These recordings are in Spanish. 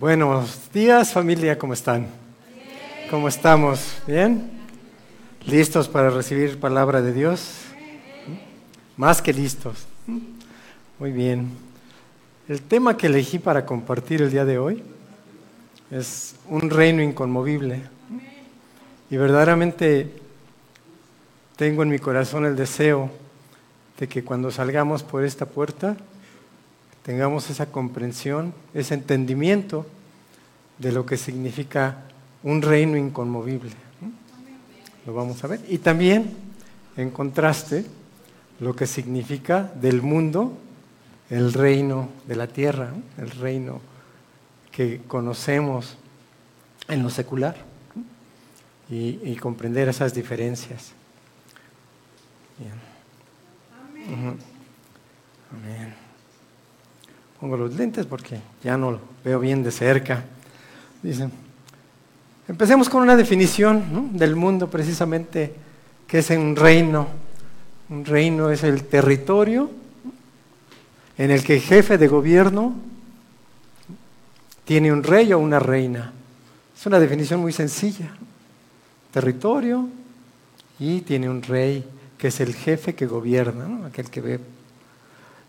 Buenos días familia, ¿cómo están? ¿Cómo estamos? ¿Bien? ¿Listos para recibir palabra de Dios? Más que listos. Muy bien. El tema que elegí para compartir el día de hoy es un reino inconmovible. Y verdaderamente tengo en mi corazón el deseo de que cuando salgamos por esta puerta tengamos esa comprensión, ese entendimiento de lo que significa un reino inconmovible. Lo vamos a ver. Y también, en contraste, lo que significa del mundo el reino de la tierra, el reino que conocemos en lo secular y, comprender esas diferencias. Bien. Amén. Amén. Pongo los lentes porque ya no lo veo bien de cerca. Dicen, empecemos con una definición del mundo precisamente, que es un reino. Un reino es el territorio en el que el jefe de gobierno tiene un rey o una reina. Es una definición muy sencilla. Territorio y tiene un rey que es el jefe que gobierna, aquel que ve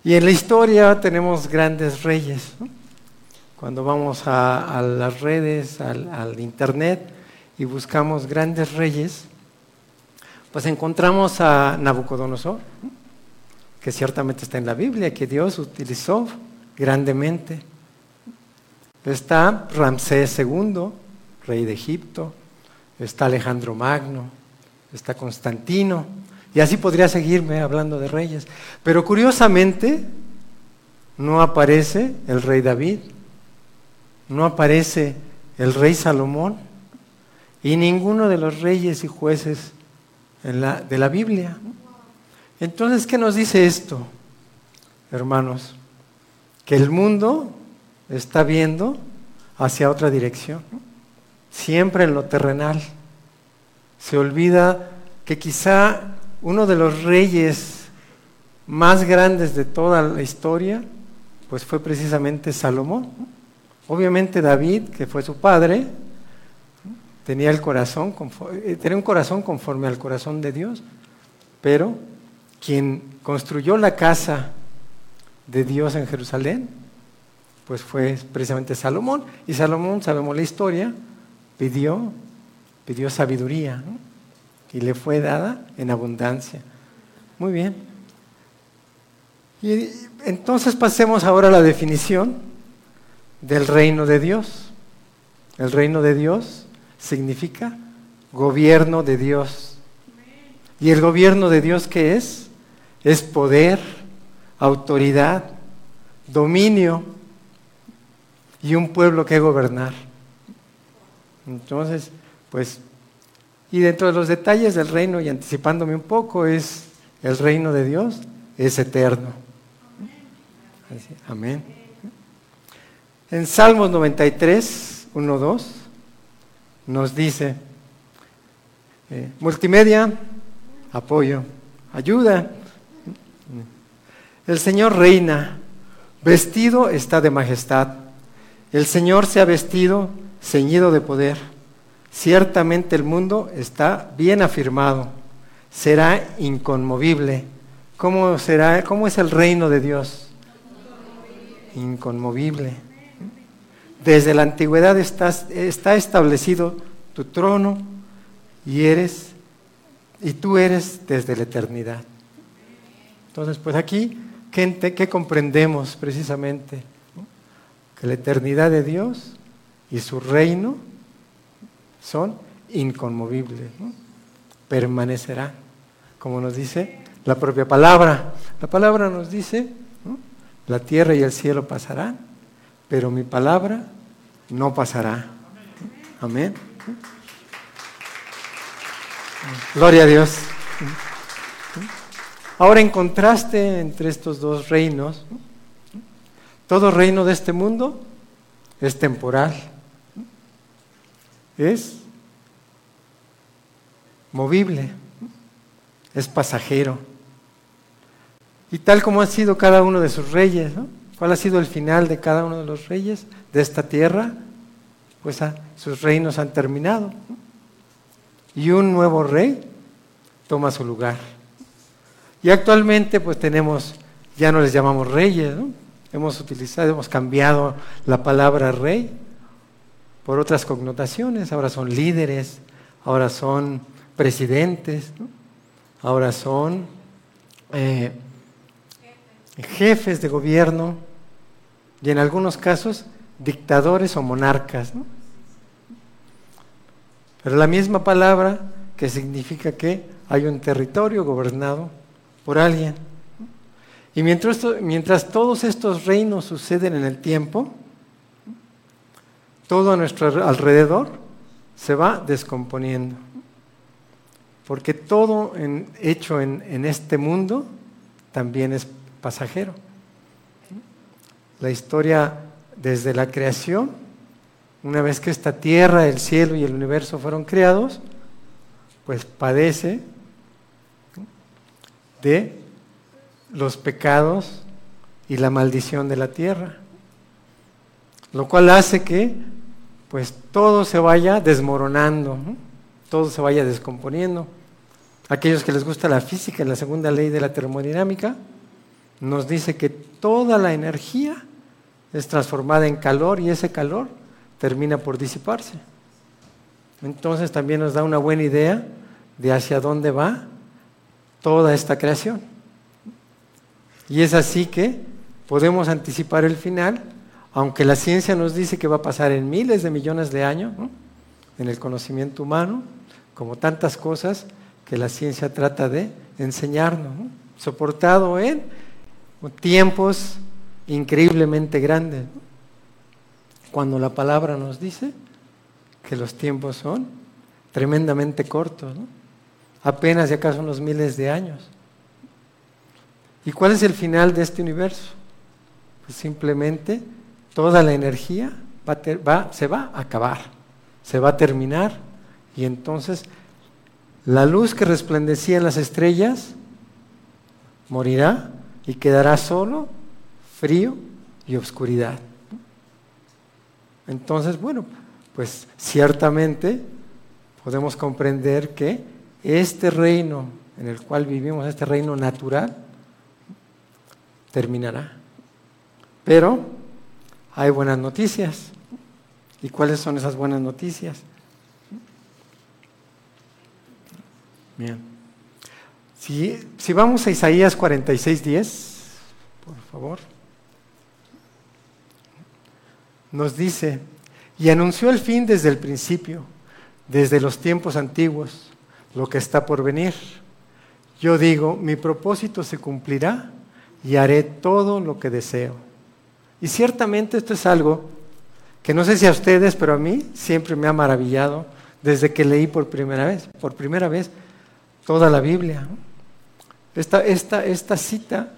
y en la historia tenemos grandes reyes. Cuando vamos a, las redes, al, internet y buscamos grandes reyes, pues encontramos a Nabucodonosor, que ciertamente está en la Biblia, que Dios utilizó grandemente. Está Ramsés II, rey de Egipto, está Alejandro Magno, está Constantino, y así podría seguirme hablando de reyes. Pero curiosamente, no aparece el rey David, no aparece el rey Salomón y ninguno de los reyes y jueces de la Biblia. Entonces, ¿qué nos dice esto, hermanos? Que el mundo está viendo hacia otra dirección, siempre en lo terrenal. Se olvida que quizá uno de los reyes más grandes de toda la historia, pues fue precisamente Salomón. Obviamente David, que fue su padre, tenía el corazón, eh, tenía un corazón conforme al corazón de Dios, pero quien construyó la casa de Dios en Jerusalén, pues fue precisamente Salomón. Y Salomón, sabemos la historia, pidió, pidió sabiduría. Y le fue dada en abundancia. Muy bien. Y entonces pasemos ahora a la definición del reino de Dios. El reino de Dios significa gobierno de Dios. ¿Y el gobierno de Dios qué es? Es poder, autoridad, dominio y un pueblo que gobernar. Entonces, pues y dentro de los detalles del reino, y anticipándome un poco, es el reino de Dios es eterno. Amén. En Salmos 93, 1, 2, nos dice, eh, multimedia, apoyo, ayuda. El Señor reina, vestido está de majestad. El Señor se ha vestido ceñido de poder. Ciertamente el mundo está bien afirmado, será inconmovible. ¿Cómo, será, cómo es el reino de Dios? Inconmovible. Desde la antigüedad está establecido tu trono y eres, y tú eres desde la eternidad. Entonces, pues aquí, ¿qué, qué comprendemos precisamente? Que la eternidad de Dios y su reino son inconmovibles, permanecerán, como nos dice la propia palabra. La palabra nos dice, la tierra y el cielo pasarán, pero mi palabra no pasará. Amén. Gloria a Dios. Ahora en contraste entre estos dos reinos, todo reino de este mundo es temporal es movible, es pasajero. Y tal como ha sido cada uno de sus reyes, ¿Cuál ha sido el final de cada uno de los reyes de esta tierra? Pues ah, sus reinos han terminado. Y un nuevo rey toma su lugar. Y actualmente pues tenemos, ya no les llamamos reyes, hemos utilizado, hemos cambiado la palabra rey por otras connotaciones, ahora son líderes, ahora son presidentes, ahora son eh, jefes de gobierno y en algunos casos dictadores o monarcas. Pero la misma palabra que significa que hay un territorio gobernado por alguien. Y mientras, mientras todos estos reinos suceden en el tiempo, todo a nuestro alrededor se va descomponiendo. Porque todo hecho en, este mundo también es pasajero. La historia desde la creación, una vez que esta tierra, el cielo y el universo fueron creados, pues padece de los pecados y la maldición de la tierra, lo cual hace que pues todo se vaya desmoronando, todo se vaya descomponiendo. Aquellos que les gusta la física, la segunda ley de la termodinámica, nos dice que toda la energía es transformada en calor y ese calor termina por disiparse. Entonces también nos da una buena idea de hacia dónde va toda esta creación. Y es así que podemos anticipar el final aunque la ciencia nos dice que va a pasar en miles de millones de años, en el conocimiento humano, como tantas cosas que la ciencia trata de enseñarnos, soportado en tiempos increíblemente grandes, cuando la palabra nos dice que los tiempos son tremendamente cortos, apenas ya acaso unos miles de años. ¿Y cuál es el final de este universo? Pues simplemente toda la energía se va a acabar, se va a terminar y entonces la luz que resplandecía en las estrellas morirá y quedará solo frío y oscuridad. Entonces, bueno, pues ciertamente podemos comprender que este reino en el cual vivimos, este reino natural, terminará. Pero hay buenas noticias. ¿Y cuáles son esas buenas noticias? Bien. Si, si vamos a Isaías 46, 10, por favor, nos dice, y anunció el fin desde el principio, desde los tiempos antiguos, lo que está por venir. Yo digo, mi propósito se cumplirá y haré todo lo que deseo. Y ciertamente esto es algo que no sé si a ustedes, pero a mí siempre me ha maravillado desde que leí por primera vez, por primera vez, toda la Biblia. Esta, esta, esta cita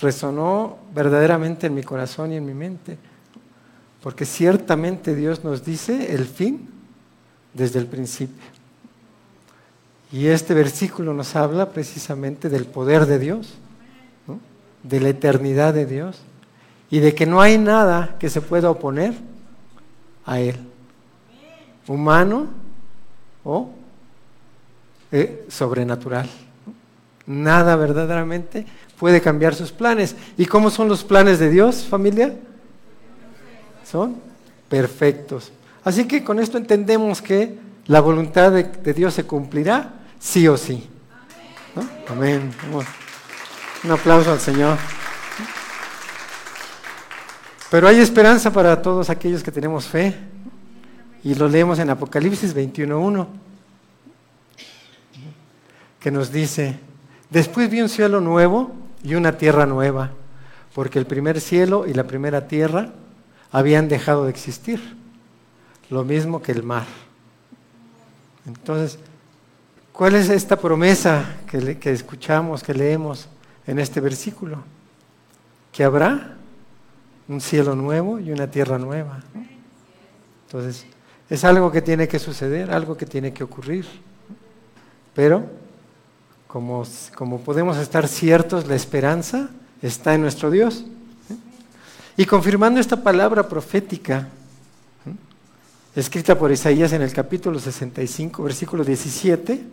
resonó verdaderamente en mi corazón y en mi mente, porque ciertamente Dios nos dice el fin desde el principio. Y este versículo nos habla precisamente del poder de Dios, de la eternidad de Dios y de que no hay nada que se pueda oponer a Él, humano o eh, sobrenatural. Nada verdaderamente puede cambiar sus planes. ¿Y cómo son los planes de Dios, familia? Son perfectos. Así que con esto entendemos que la voluntad de, Dios se cumplirá sí o sí. Amén. Un aplauso al Señor. Pero hay esperanza para todos aquellos que tenemos fe. Y lo leemos en Apocalipsis 21.1, que nos dice, después vi un cielo nuevo y una tierra nueva, porque el primer cielo y la primera tierra habían dejado de existir, lo mismo que el mar. Entonces, ¿cuál es esta promesa que, escuchamos, que leemos en este versículo? Que habrá un cielo nuevo y una tierra nueva. Entonces, es algo que tiene que suceder, algo que tiene que ocurrir. Pero, como, como podemos estar ciertos, la esperanza está en nuestro Dios. Y confirmando esta palabra profética, escrita por Isaías en el capítulo 65, versículo 17,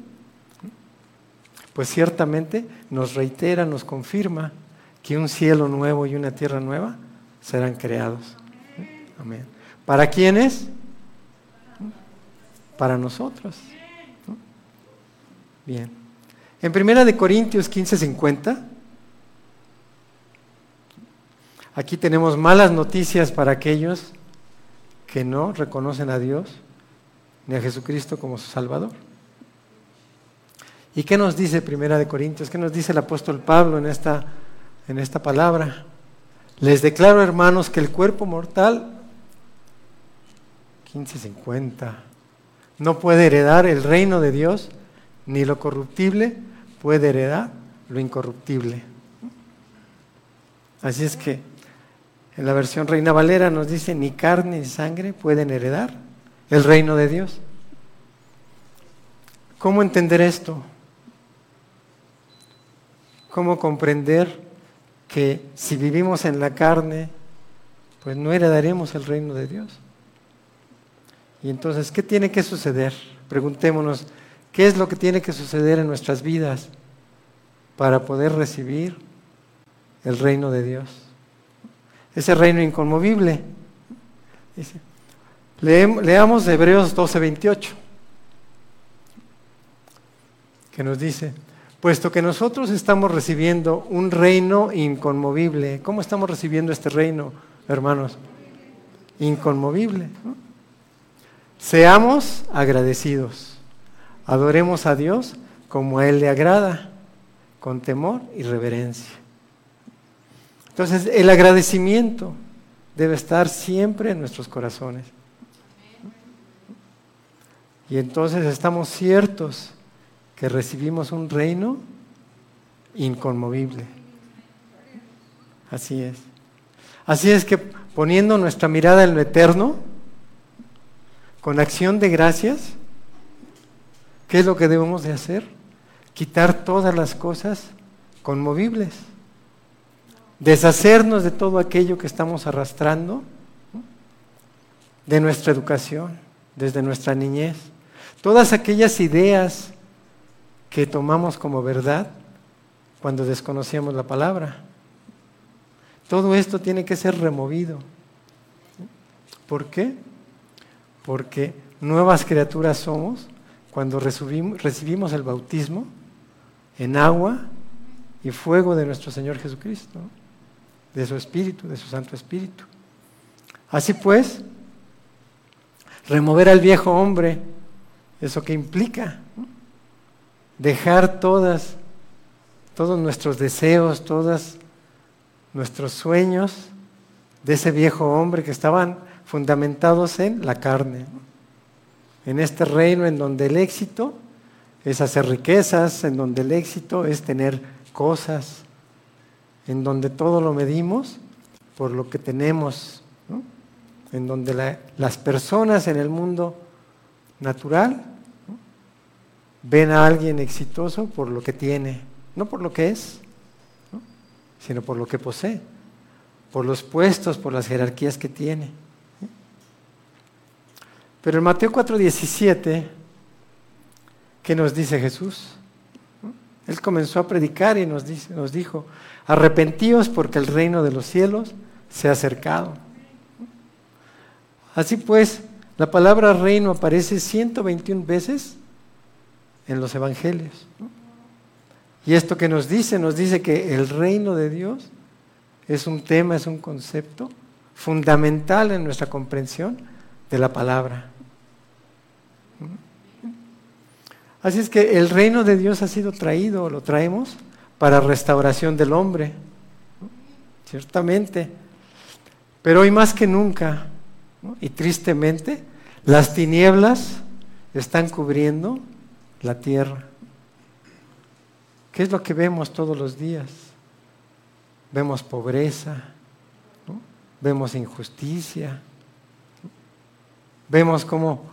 pues ciertamente nos reitera, nos confirma que un cielo nuevo y una tierra nueva serán creados. Amén. ¿Para quiénes? Para nosotros. Bien. En primera de Corintios 15:50 Aquí tenemos malas noticias para aquellos que no reconocen a Dios ni a Jesucristo como su Salvador. ¿Y qué nos dice Primera de Corintios? ¿Qué nos dice el apóstol Pablo en esta, en esta palabra? Les declaro, hermanos, que el cuerpo mortal, 1550, no puede heredar el reino de Dios, ni lo corruptible puede heredar lo incorruptible. Así es que en la versión Reina Valera nos dice, ni carne ni sangre pueden heredar el reino de Dios. ¿Cómo entender esto? ¿Cómo comprender que si vivimos en la carne, pues no heredaremos el reino de Dios? Y entonces, ¿qué tiene que suceder? Preguntémonos, ¿qué es lo que tiene que suceder en nuestras vidas para poder recibir el reino de Dios? ese reino inconmovible. leamos Hebreos 12, 28, que nos dice, puesto que nosotros estamos recibiendo un reino inconmovible, ¿cómo estamos recibiendo este reino, hermanos? Inconmovible. Seamos agradecidos, adoremos a Dios como a Él le agrada, con temor y reverencia. Entonces, el agradecimiento debe estar siempre en nuestros corazones. Y entonces estamos ciertos que recibimos un reino inconmovible. Así es. Así es que poniendo nuestra mirada en lo eterno, con acción de gracias, ¿qué es lo que debemos de hacer? Quitar todas las cosas conmovibles deshacernos de todo aquello que estamos arrastrando, de nuestra educación, desde nuestra niñez, todas aquellas ideas que tomamos como verdad cuando desconocíamos la palabra. Todo esto tiene que ser removido. ¿Por qué? Porque nuevas criaturas somos cuando recibimos el bautismo en agua y fuego de nuestro Señor Jesucristo de su Espíritu, de su Santo Espíritu. Así pues, remover al viejo hombre, eso que implica dejar todas, todos nuestros deseos, todos nuestros sueños de ese viejo hombre que estaban fundamentados en la carne, en este reino en donde el éxito es hacer riquezas, en donde el éxito es tener cosas, en donde todo lo medimos por lo que tenemos, en donde las personas en el mundo natural ven a alguien exitoso por lo que tiene, no por lo que es, sino por lo que posee, por los puestos, por las jerarquías que tiene. Pero en Mateo 4:17, ¿qué nos dice Jesús? Él comenzó a predicar y nos, dice, nos dijo, arrepentíos porque el reino de los cielos se ha acercado. Así pues, la palabra reino aparece 121 veces en los evangelios. Y esto que nos dice, nos dice que el reino de Dios es un tema, es un concepto fundamental en nuestra comprensión de la palabra. Así es que el reino de Dios ha sido traído, lo traemos, para restauración del hombre, ciertamente. Pero hoy más que nunca, y tristemente, las tinieblas están cubriendo la tierra. ¿Qué es lo que vemos todos los días? Vemos pobreza, vemos injusticia, vemos cómo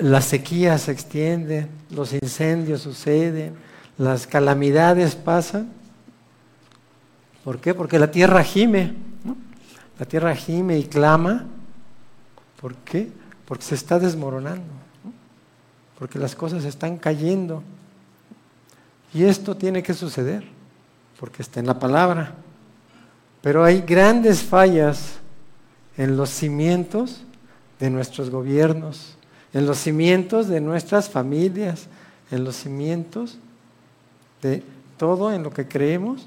las sequías se extienden, los incendios suceden, las calamidades pasan. ¿Por qué? Porque la tierra gime. La tierra gime y clama. ¿Por qué? Porque se está desmoronando. Porque las cosas están cayendo. Y esto tiene que suceder. Porque está en la palabra. Pero hay grandes fallas en los cimientos de nuestros gobiernos, en los cimientos de nuestras familias, en los cimientos de todo en lo que creemos,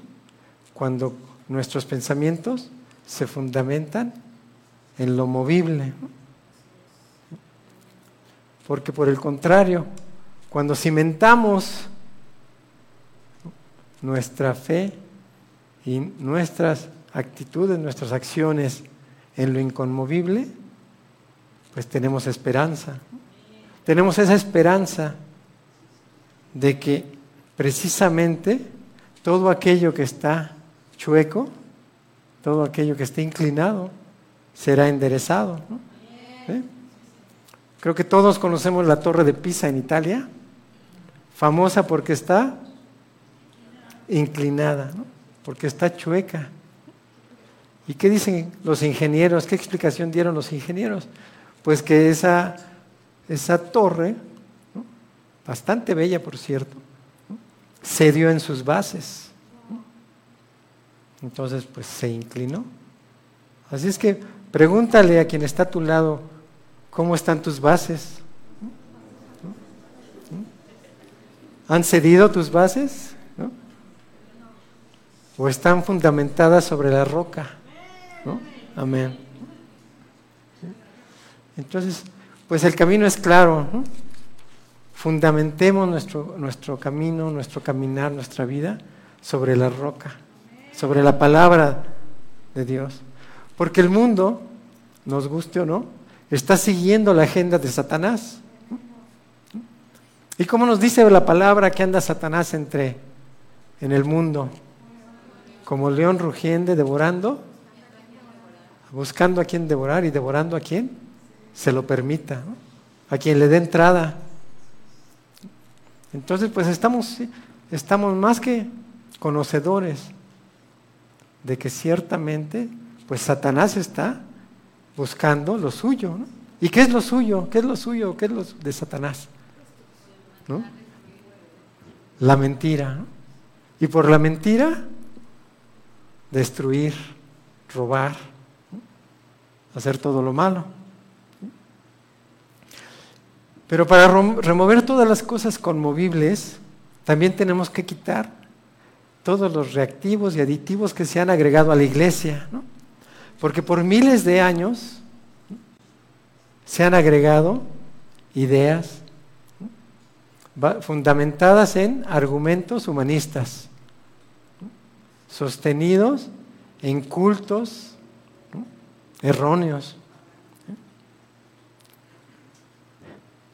cuando nuestros pensamientos se fundamentan en lo movible. Porque por el contrario, cuando cimentamos nuestra fe y nuestras actitudes, nuestras acciones en lo inconmovible, pues tenemos esperanza. Tenemos esa esperanza de que precisamente todo aquello que está chueco, todo aquello que está inclinado, será enderezado. ¿Eh? Creo que todos conocemos la torre de Pisa en Italia, famosa porque está inclinada, porque está chueca. ¿Y qué dicen los ingenieros? ¿Qué explicación dieron los ingenieros? Pues que esa, esa torre, bastante bella por cierto, se dio en sus bases. Entonces, pues se inclinó. Así es que pregúntale a quien está a tu lado, ¿cómo están tus bases? ¿Han cedido tus bases? ¿O están fundamentadas sobre la roca? Amén. Entonces, pues el camino es claro. Fundamentemos nuestro, nuestro camino, nuestro caminar, nuestra vida sobre la roca, sobre la palabra de Dios. Porque el mundo, nos guste o no, está siguiendo la agenda de Satanás. ¿Y cómo nos dice la palabra que anda Satanás entre en el mundo? Como león rugiente devorando buscando a quien devorar y devorando a quien se lo permita, a quien le dé entrada. Entonces, pues estamos, estamos más que conocedores de que ciertamente, pues Satanás está buscando lo suyo. ¿Y qué es lo suyo? ¿Qué es lo suyo? ¿Qué es lo de Satanás? ¿No? La mentira. Y por la mentira, destruir, robar hacer todo lo malo. Pero para remover todas las cosas conmovibles, también tenemos que quitar todos los reactivos y aditivos que se han agregado a la iglesia, porque por miles de años se han agregado ideas fundamentadas en argumentos humanistas, sostenidos en cultos erróneos.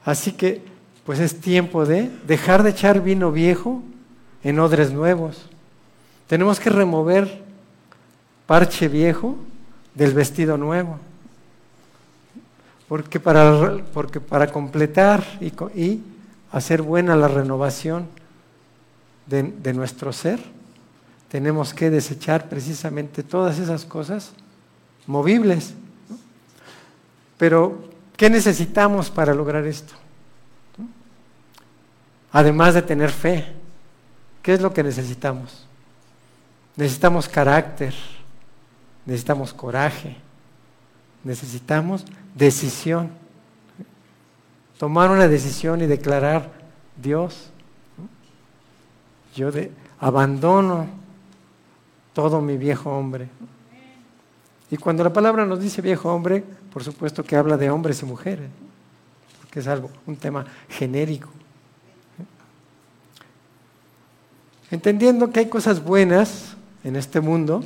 Así que, pues es tiempo de dejar de echar vino viejo en odres nuevos. Tenemos que remover parche viejo del vestido nuevo. Porque para, porque para completar y, y, hacer buena la renovación de, de nuestro ser, tenemos que desechar precisamente todas esas cosas movibles. Pero, ¿qué necesitamos para lograr esto? Además de tener fe, ¿qué es lo que necesitamos? Necesitamos carácter, necesitamos coraje, necesitamos decisión. Tomar una decisión y declarar, Dios, yo abandono todo mi viejo hombre. Y cuando la palabra nos dice viejo hombre, por supuesto que habla de hombres y mujeres, porque es algo, un tema genérico. Entendiendo que hay cosas buenas en este mundo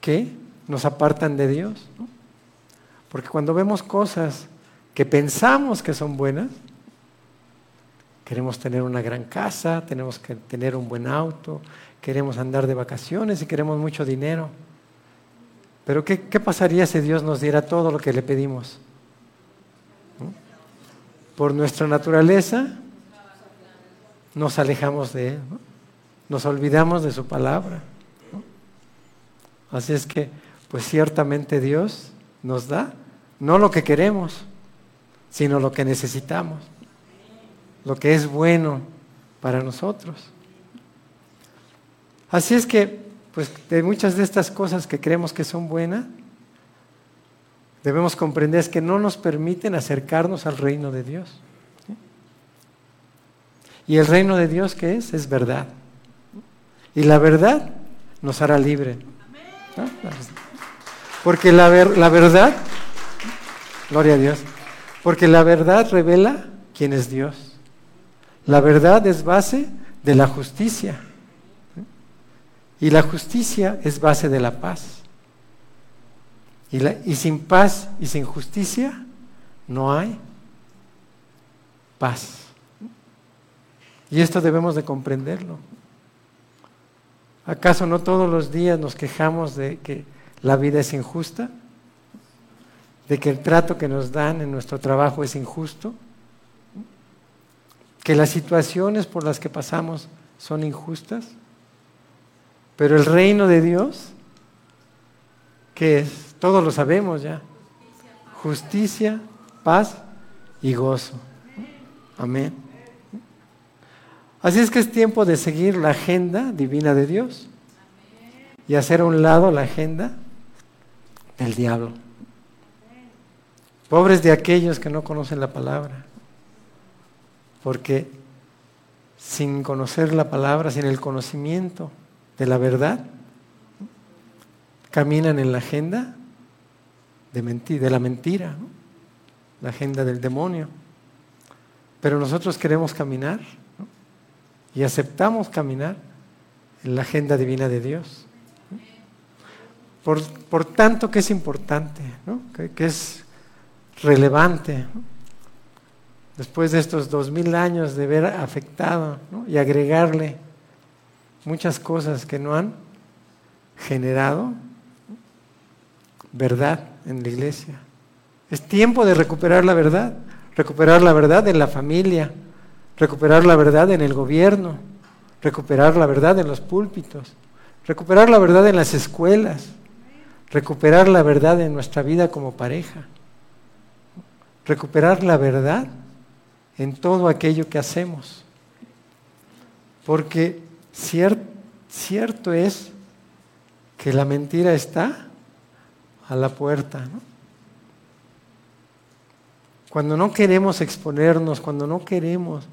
que nos apartan de Dios. Porque cuando vemos cosas que pensamos que son buenas, queremos tener una gran casa, tenemos que tener un buen auto, queremos andar de vacaciones y queremos mucho dinero. Pero ¿qué, pasaría si Dios nos diera todo lo que le pedimos? Por nuestra naturaleza nos alejamos de Él, nos olvidamos de su palabra. Así es que pues ciertamente Dios nos da no lo que queremos, sino lo que necesitamos, lo que es bueno para nosotros. Así es que, pues de muchas de estas cosas que creemos que son buenas, debemos comprender que no nos permiten acercarnos al reino de Dios. Y el reino de Dios, ¿qué es? Es verdad. Y la verdad nos hará libre. Porque la, la verdad, gloria a Dios, porque la verdad revela quién es Dios. La verdad es base de la justicia. Y la justicia es base de la paz. Y, y, sin paz y sin justicia no hay paz. Y esto debemos de comprenderlo. ¿Acaso no todos los días nos quejamos de que la vida es injusta? ¿De que el trato que nos dan en nuestro trabajo es injusto? ¿Que las situaciones por las que pasamos son injustas? Pero el reino de Dios, ¿qué es? Todos lo sabemos ya. Justicia, paz y gozo. Amén. Así es que es tiempo de seguir la agenda divina de Dios y hacer a un lado la agenda del diablo. Pobres de aquellos que no conocen la palabra, porque sin conocer la palabra, sin el conocimiento de la verdad, caminan en la agenda de, de la mentira, la agenda del demonio. Pero nosotros queremos caminar y aceptamos caminar en la agenda divina de Dios. Por, tanto que es importante, que, es relevante, después de estos dos mil años de haber afectado y agregarle muchas cosas que no han generado verdad en la iglesia. Es tiempo de recuperar la verdad, recuperar la verdad en la familia, recuperar la verdad en el gobierno, recuperar la verdad en los púlpitos, recuperar la verdad en las escuelas, recuperar la verdad en nuestra vida como pareja, recuperar la verdad en todo aquello que hacemos. Porque cierto es que la mentira está a la puerta. Cuando no queremos exponernos, cuando no queremos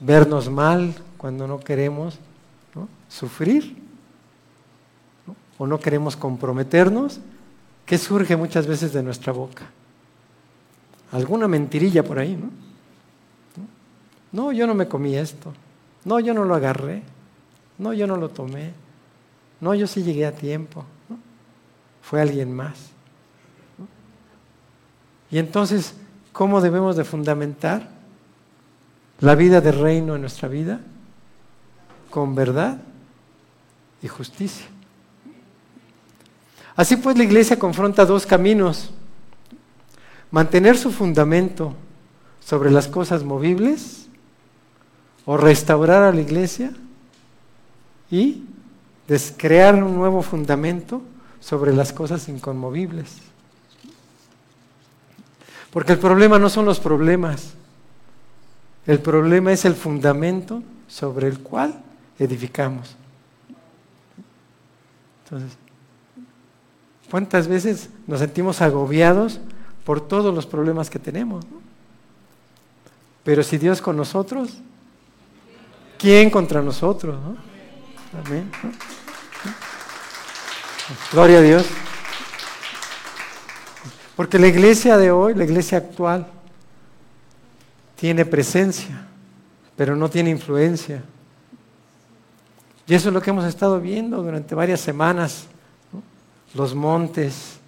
vernos mal cuando no queremos sufrir o no queremos comprometernos, ¿qué surge muchas veces de nuestra boca? Alguna mentirilla por ahí, ¿no? No, yo no me comí esto. No, yo no lo agarré. No, yo no lo tomé. No, yo sí llegué a tiempo. Fue alguien más. Y entonces, ¿cómo debemos de fundamentar la vida de reino en nuestra vida con verdad y justicia. Así pues la iglesia confronta dos caminos. Mantener su fundamento sobre las cosas movibles o restaurar a la iglesia y crear un nuevo fundamento sobre las cosas inconmovibles. Porque el problema no son los problemas, el problema es el fundamento sobre el cual edificamos. Entonces, ¿cuántas veces nos sentimos agobiados por todos los problemas que tenemos? Pero si Dios con nosotros, ¿quién contra nosotros? Amén. Gloria a Dios. Porque la iglesia de hoy, la iglesia actual, tiene presencia, pero no tiene influencia. Y eso es lo que hemos estado viendo durante varias semanas, los montes,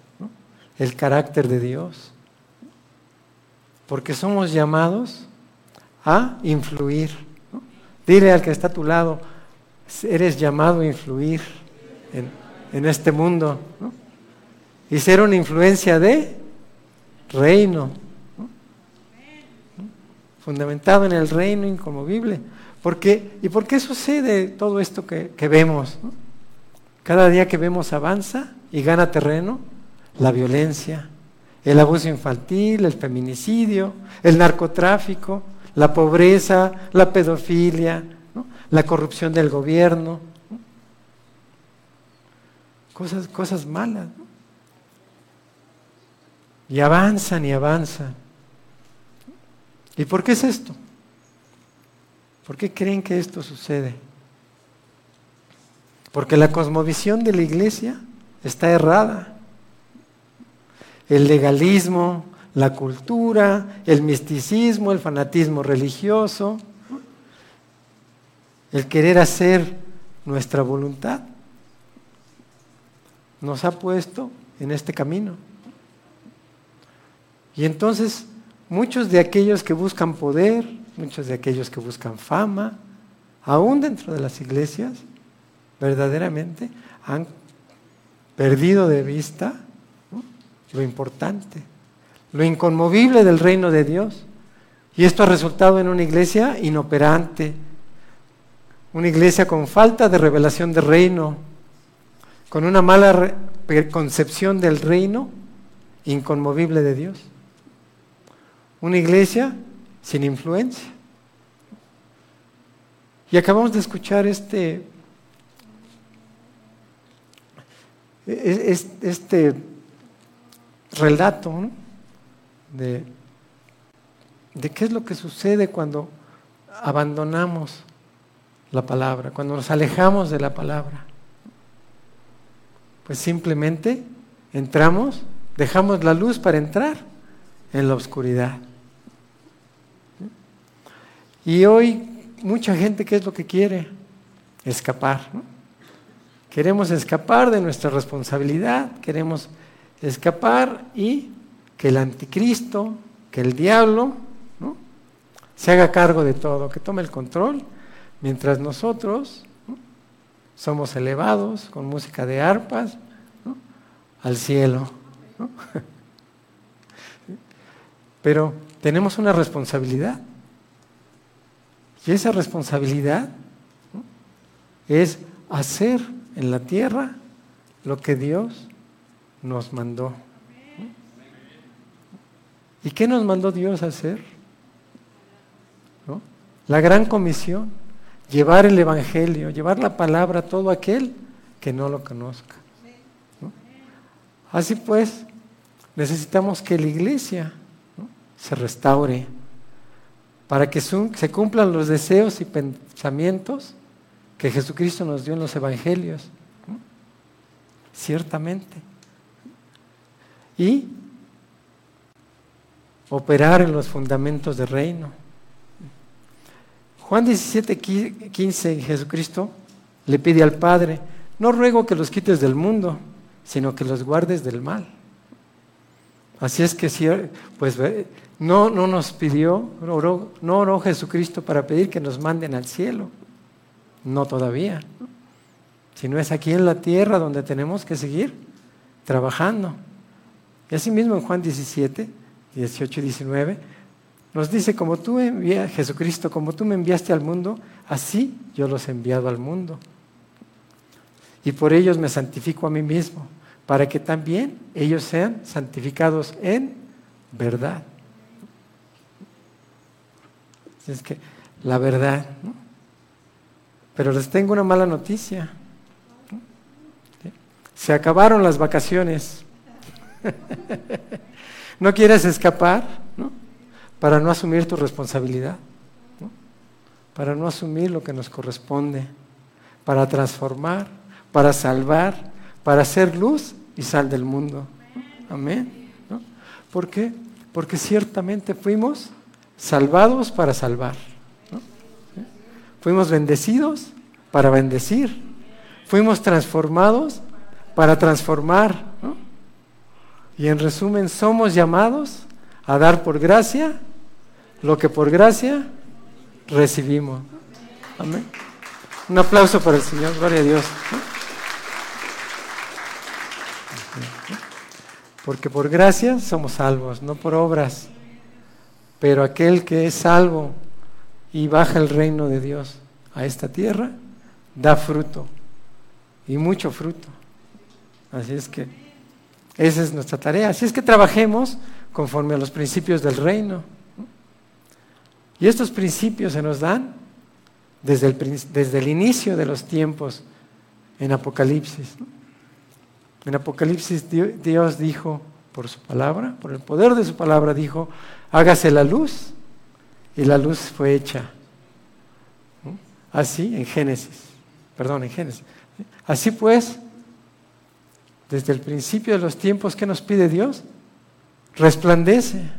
el carácter de Dios. Porque somos llamados a influir. Dile al que está a tu lado, eres llamado a influir en, en este mundo y ser una influencia de reino fundamentado en el reino inconmovible. ¿Por qué? ¿Y por qué sucede todo esto que, vemos? Cada día que vemos avanza y gana terreno la violencia, el abuso infantil, el feminicidio, el narcotráfico, la pobreza, la pedofilia, la corrupción del gobierno, cosas, cosas malas. Y avanzan y avanzan. ¿Y por qué es esto? ¿Por qué creen que esto sucede? Porque la cosmovisión de la iglesia está errada. El legalismo, la cultura, el misticismo, el fanatismo religioso, el querer hacer nuestra voluntad, nos ha puesto en este camino. Y entonces muchos de aquellos que buscan poder, muchos de aquellos que buscan fama, aún dentro de las iglesias, verdaderamente han perdido de vista lo importante, lo inconmovible del reino de Dios. Y esto ha resultado en una iglesia inoperante, una iglesia con falta de revelación del reino, con una mala concepción del reino inconmovible de Dios. Una iglesia sin influencia. Y acabamos de escuchar este, este relato de, de qué es lo que sucede cuando abandonamos la palabra, cuando nos alejamos de la palabra. Pues simplemente entramos, dejamos la luz para entrar en la oscuridad. Y hoy mucha gente, ¿qué es lo que quiere? Escapar. Queremos escapar de nuestra responsabilidad, queremos escapar y que el anticristo, que el diablo, se haga cargo de todo, que tome el control, mientras nosotros somos elevados con música de arpas al cielo. Pero tenemos una responsabilidad. Y esa responsabilidad es hacer en la tierra lo que Dios nos mandó. ¿Y qué nos mandó Dios a hacer? La gran comisión, llevar el Evangelio, llevar la palabra a todo aquel que no lo conozca. Así pues, necesitamos que la iglesia se restaure para que se cumplan los deseos y pensamientos que Jesucristo nos dio en los evangelios. Ciertamente. Y operar en los fundamentos del reino. Juan 17, 15, Jesucristo le pide al Padre, no ruego que los quites del mundo, sino que los guardes del mal. Así es que pues no, no nos pidió, no oró Jesucristo para pedir que nos manden al cielo. No todavía. Sino es aquí en la tierra donde tenemos que seguir trabajando. Y así mismo en Juan 17, 18 y 19, nos dice, como tú envías, Jesucristo, como tú me enviaste al mundo, así yo los he enviado al mundo. Y por ellos me santifico a mí mismo para que también ellos sean santificados en verdad. Es que la verdad. Pero les tengo una mala noticia. Se acabaron las vacaciones. ¿No quieres escapar? Para no asumir tu responsabilidad. Para no asumir lo que nos corresponde. Para transformar, para salvar, para hacer luz y sal del mundo. Amén. ¿Por qué? Porque ciertamente fuimos salvados para salvar. Fuimos bendecidos para bendecir. Fuimos transformados para transformar. Y en resumen, somos llamados a dar por gracia lo que por gracia recibimos. Amén. Un aplauso para el Señor, gloria a Dios. Porque por gracia somos salvos, no por obras. Pero aquel que es salvo y baja el reino de Dios a esta tierra, da fruto. Y mucho fruto. Así es que esa es nuestra tarea. Así es que trabajemos conforme a los principios del reino. Y estos principios se nos dan desde el, desde el inicio de los tiempos en Apocalipsis. En Apocalipsis Dios dijo por su palabra, por el poder de su palabra, dijo, hágase la luz, y la luz fue hecha. Así en Génesis, perdón, en Génesis. Así pues, desde el principio de los tiempos, ¿qué nos pide Dios? Resplandece,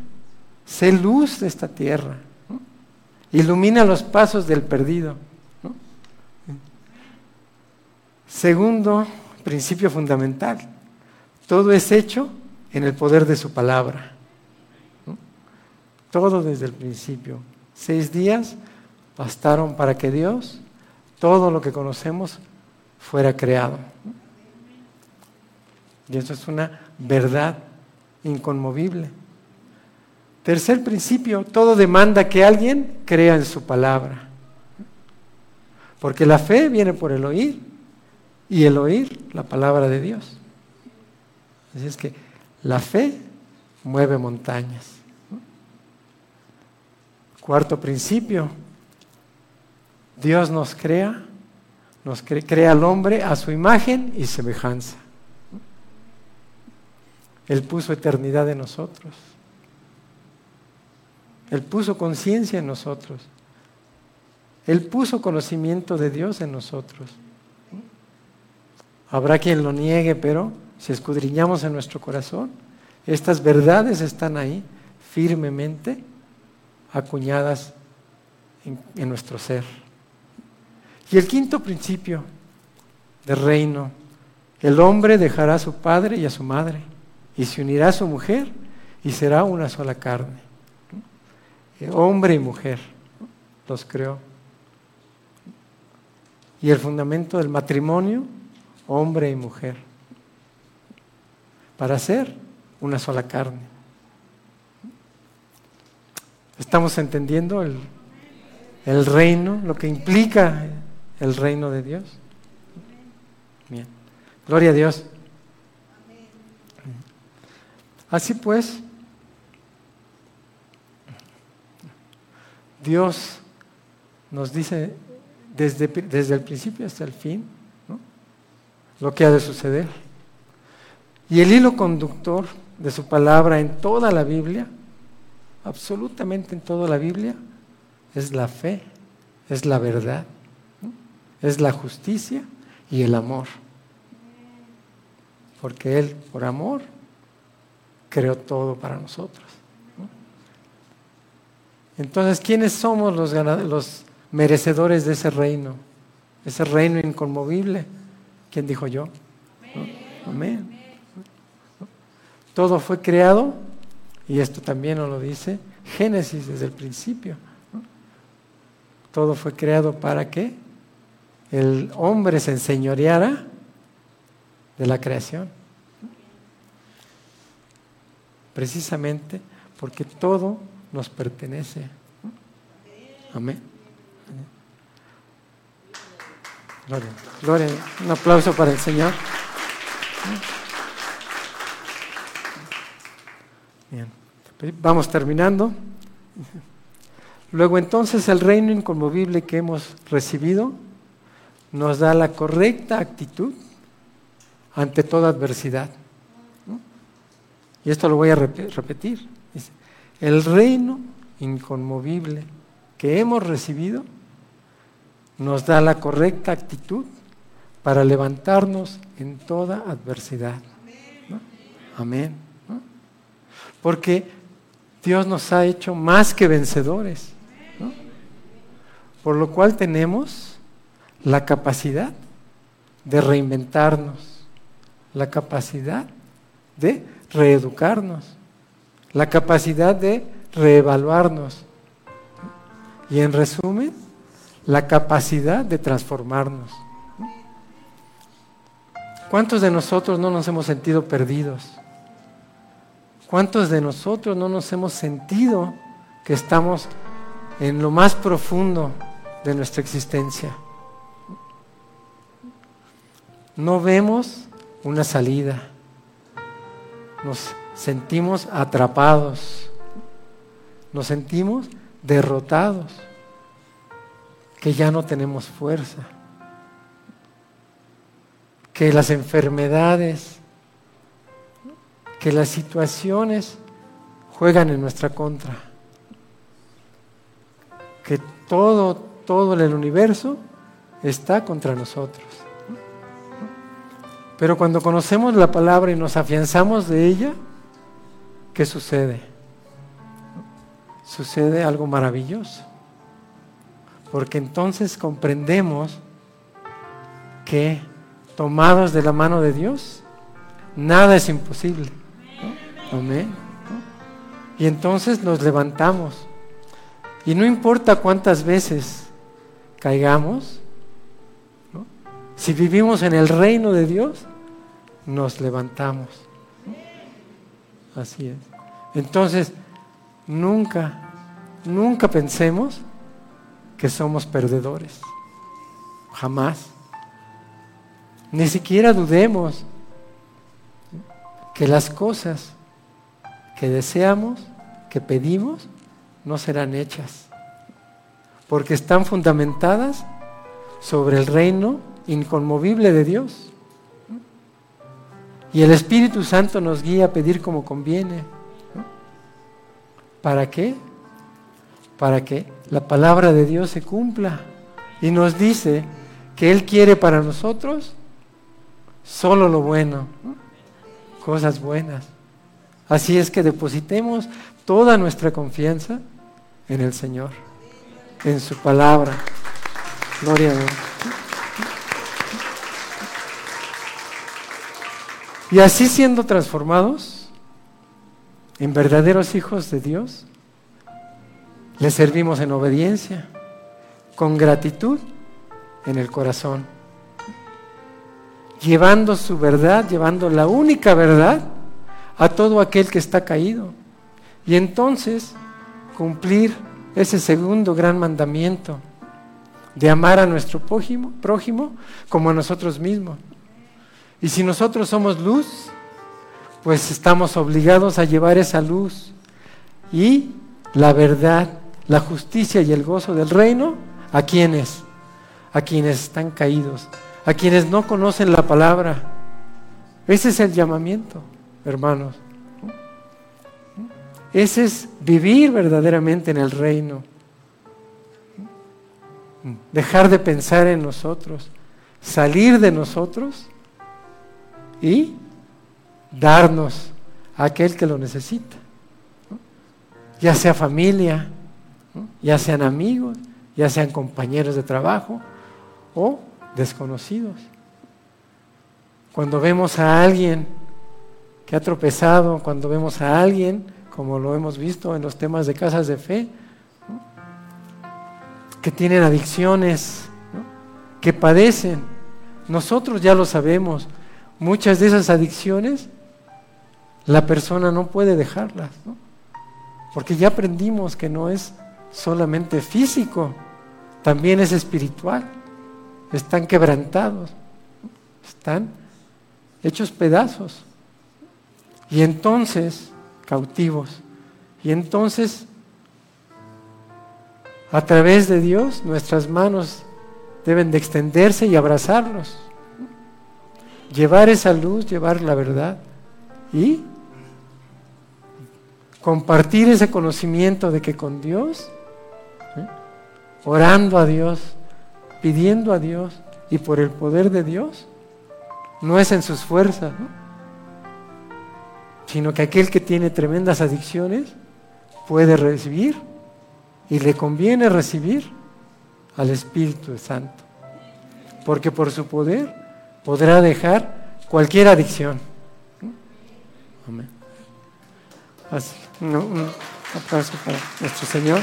sé luz de esta tierra, ilumina los pasos del perdido. Segundo principio fundamental, todo es hecho en el poder de su palabra. Todo desde el principio. Seis días bastaron para que Dios, todo lo que conocemos, fuera creado. Y eso es una verdad inconmovible. Tercer principio, todo demanda que alguien crea en su palabra. Porque la fe viene por el oír y el oír la palabra de Dios. Así es que la fe mueve montañas. Cuarto principio, Dios nos crea, nos crea al hombre a su imagen y semejanza. Él puso eternidad en nosotros. Él puso conciencia en nosotros. Él puso conocimiento de Dios en nosotros. Habrá quien lo niegue, pero si escudriñamos en nuestro corazón, estas verdades están ahí firmemente acuñadas en, nuestro ser. Y el quinto principio del reino, el hombre dejará a su padre y a su madre y se unirá a su mujer y será una sola carne. Hombre y mujer los creó. Y el fundamento del matrimonio, hombre y mujer, para ser una sola carne. ¿Estamos entendiendo el, el reino, lo que implica el reino de Dios? Bien. Gloria a Dios. Así pues, Dios nos dice desde, desde, el principio hasta el fin lo que ha de suceder. Y el hilo conductor de su palabra en toda la Biblia, absolutamente en toda la Biblia, es la fe, es la verdad, es la justicia y el amor. Porque Él, por amor, creó todo para nosotros. Entonces, ¿quiénes somos los, merecedores de ese reino? Ese reino inconmovible. ¿Quién dijo yo? Amén. Todo fue creado, y esto también nos lo dice Génesis desde el principio. Todo fue creado para que el hombre se enseñoreara de la creación precisamente porque todo nos pertenece. Amén. Gloria, gloria. Un aplauso para el Señor. Bien. Vamos terminando. Luego entonces el reino inconmovible que hemos recibido nos da la correcta actitud ante toda adversidad. Y esto lo voy a repetir. el reino inconmovible que hemos recibido nos da la correcta actitud para levantarnos en toda adversidad. Amén. Porque Dios nos ha hecho más que vencedores. Por lo cual tenemos la capacidad de reinventarnos, la capacidad de reeducarnos, la capacidad de reevaluarnos y en resumen, la capacidad de transformarnos. ¿Cuántos de nosotros no nos hemos sentido perdidos? ¿Cuántos de nosotros no nos hemos sentido que estamos en lo más profundo de nuestra existencia? No vemos una salida. Nos sentimos atrapados, nos sentimos derrotados, que ya no tenemos fuerza, que las enfermedades, que las situaciones juegan en nuestra contra, que todo, todo el universo está contra nosotros. Pero cuando conocemos la palabra y nos afianzamos de ella, ¿qué sucede? Sucede algo maravilloso. Porque entonces comprendemos que tomados de la mano de Dios, nada es imposible. Amén. Y entonces nos levantamos. Y no importa cuántas veces caigamos, si vivimos en el reino de Dios, nos levantamos. Así es. Entonces, nunca, nunca pensemos que somos perdedores. Jamás. Ni siquiera dudemos que las cosas que deseamos, que pedimos, no serán hechas. Porque están fundamentadas sobre el reino inconmovible de Dios. Y el Espíritu Santo nos guía a pedir como conviene. ¿Para qué? Para que la palabra de Dios se cumpla. Y nos dice que Él quiere para nosotros solo lo bueno, cosas buenas. Así es que depositemos toda nuestra confianza en el Señor, en su palabra. Gloria a Dios. Y así siendo transformados en verdaderos hijos de Dios, le servimos en obediencia, con gratitud en el corazón, llevando su verdad, llevando la única verdad a todo aquel que está caído. Y entonces cumplir ese segundo gran mandamiento de amar a nuestro prójimo, prójimo como a nosotros mismos. Y si nosotros somos luz, pues estamos obligados a llevar esa luz y la verdad, la justicia y el gozo del reino a quienes, a quienes están caídos, a quienes no conocen la palabra. Ese es el llamamiento, hermanos. Ese es vivir verdaderamente en el reino. Dejar de pensar en nosotros, salir de nosotros y darnos a aquel que lo necesita. Ya sea familia, ya sean amigos, ya sean compañeros de trabajo o desconocidos. Cuando vemos a alguien que ha tropezado, cuando vemos a alguien, como lo hemos visto en los temas de casas de fe, que tienen adicciones, que padecen, nosotros ya lo sabemos, muchas de esas adicciones la persona no puede dejarlas, porque ya aprendimos que no es solamente físico, también es espiritual. Están quebrantados, están hechos pedazos y entonces cautivos. Y entonces, a través de Dios, nuestras manos deben de extenderse y abrazarlos llevar esa luz, llevar la verdad y compartir ese conocimiento de que con Dios, ¿eh? orando a Dios, pidiendo a Dios y por el poder de Dios, no es en sus fuerzas, sino que aquel que tiene tremendas adicciones puede recibir y le conviene recibir al Espíritu Santo, porque por su poder podrá dejar cualquier adicción. Amén. Así, un aplauso para nuestro Señor.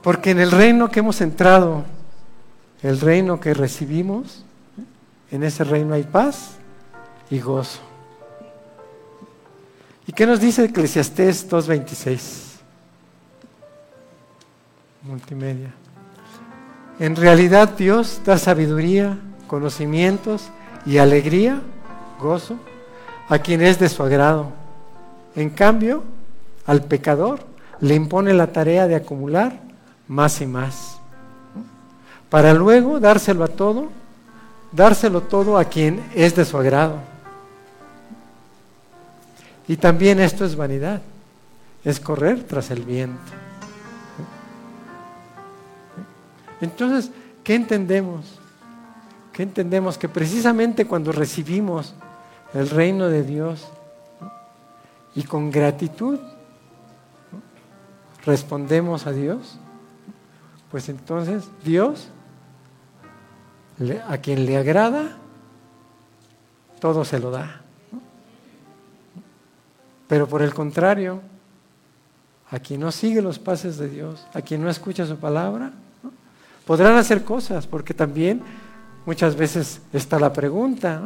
Porque en el reino que hemos entrado, el reino que recibimos, en ese reino hay paz y gozo. ¿Y qué nos dice Eclesiastés 2.26? Multimedia. En realidad Dios da sabiduría, conocimientos y alegría, gozo, a quien es de su agrado. En cambio, al pecador le impone la tarea de acumular más y más, para luego dárselo a todo, dárselo todo a quien es de su agrado. Y también esto es vanidad, es correr tras el viento. Entonces, ¿qué entendemos? ¿Qué entendemos? Que precisamente cuando recibimos el reino de Dios y con gratitud respondemos a Dios, pues entonces Dios, a quien le agrada, todo se lo da. Pero por el contrario, a quien no sigue los pases de Dios, a quien no escucha su palabra, podrán hacer cosas, porque también muchas veces está la pregunta,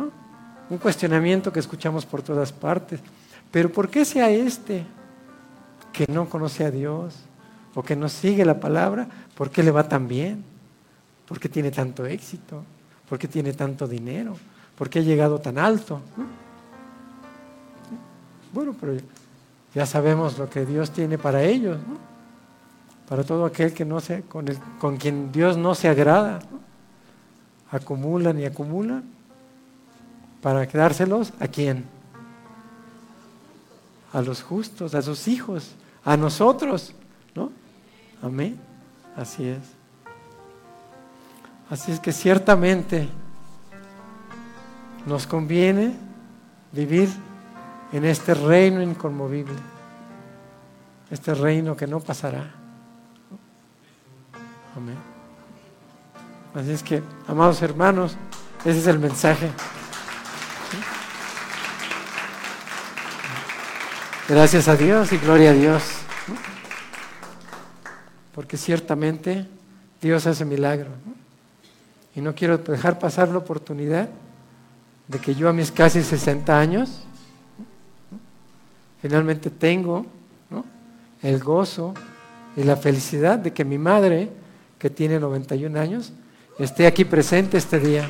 un cuestionamiento que escuchamos por todas partes. Pero ¿por qué sea este que no conoce a Dios o que no sigue la palabra, por qué le va tan bien? ¿Por qué tiene tanto éxito? ¿Por qué tiene tanto dinero? ¿Por qué ha llegado tan alto? Bueno, pero ya sabemos lo que Dios tiene para ellos, para todo aquel que no se, con, con quien Dios no se agrada. Acumulan y acumulan para quedárselos a quién? A los justos, a sus hijos, a nosotros, ¿no? Amén. Así es. Así es que ciertamente nos conviene vivir en este reino inconmovible, este reino que no pasará. Amén. Así es que, amados hermanos, ese es el mensaje. Gracias a Dios y gloria a Dios. Porque ciertamente Dios hace milagro. Y no quiero dejar pasar la oportunidad de que yo a mis casi 60 años finalmente tengo el gozo y la felicidad de que mi madre, que tiene 91 años, esté aquí presente este día.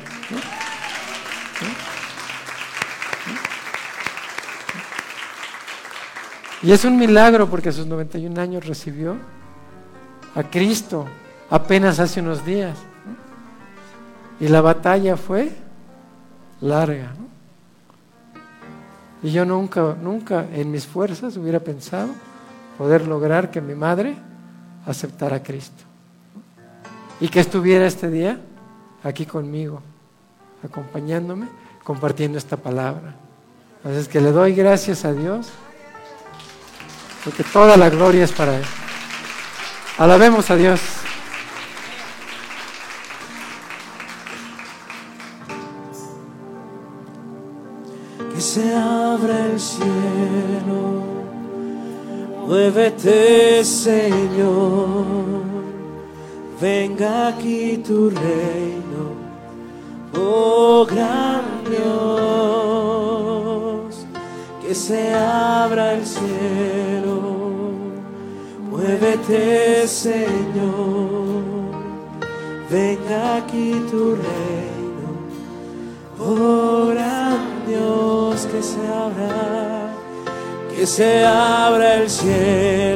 Y es un milagro porque a sus 91 años recibió a Cristo apenas hace unos días. Y la batalla fue larga. Y yo nunca, nunca en mis fuerzas hubiera pensado poder lograr que mi madre aceptara a Cristo. Y que estuviera este día aquí conmigo, acompañándome, compartiendo esta palabra. Así que le doy gracias a Dios porque toda la gloria es para Él. Alabemos a Dios. Se abra el cielo, muévete Señor, venga aquí tu reino, oh gran Dios, que se abra el cielo. Muévete, Señor, venga aquí tu reino. Oh gran Dios, que se abra, que se abra el cielo.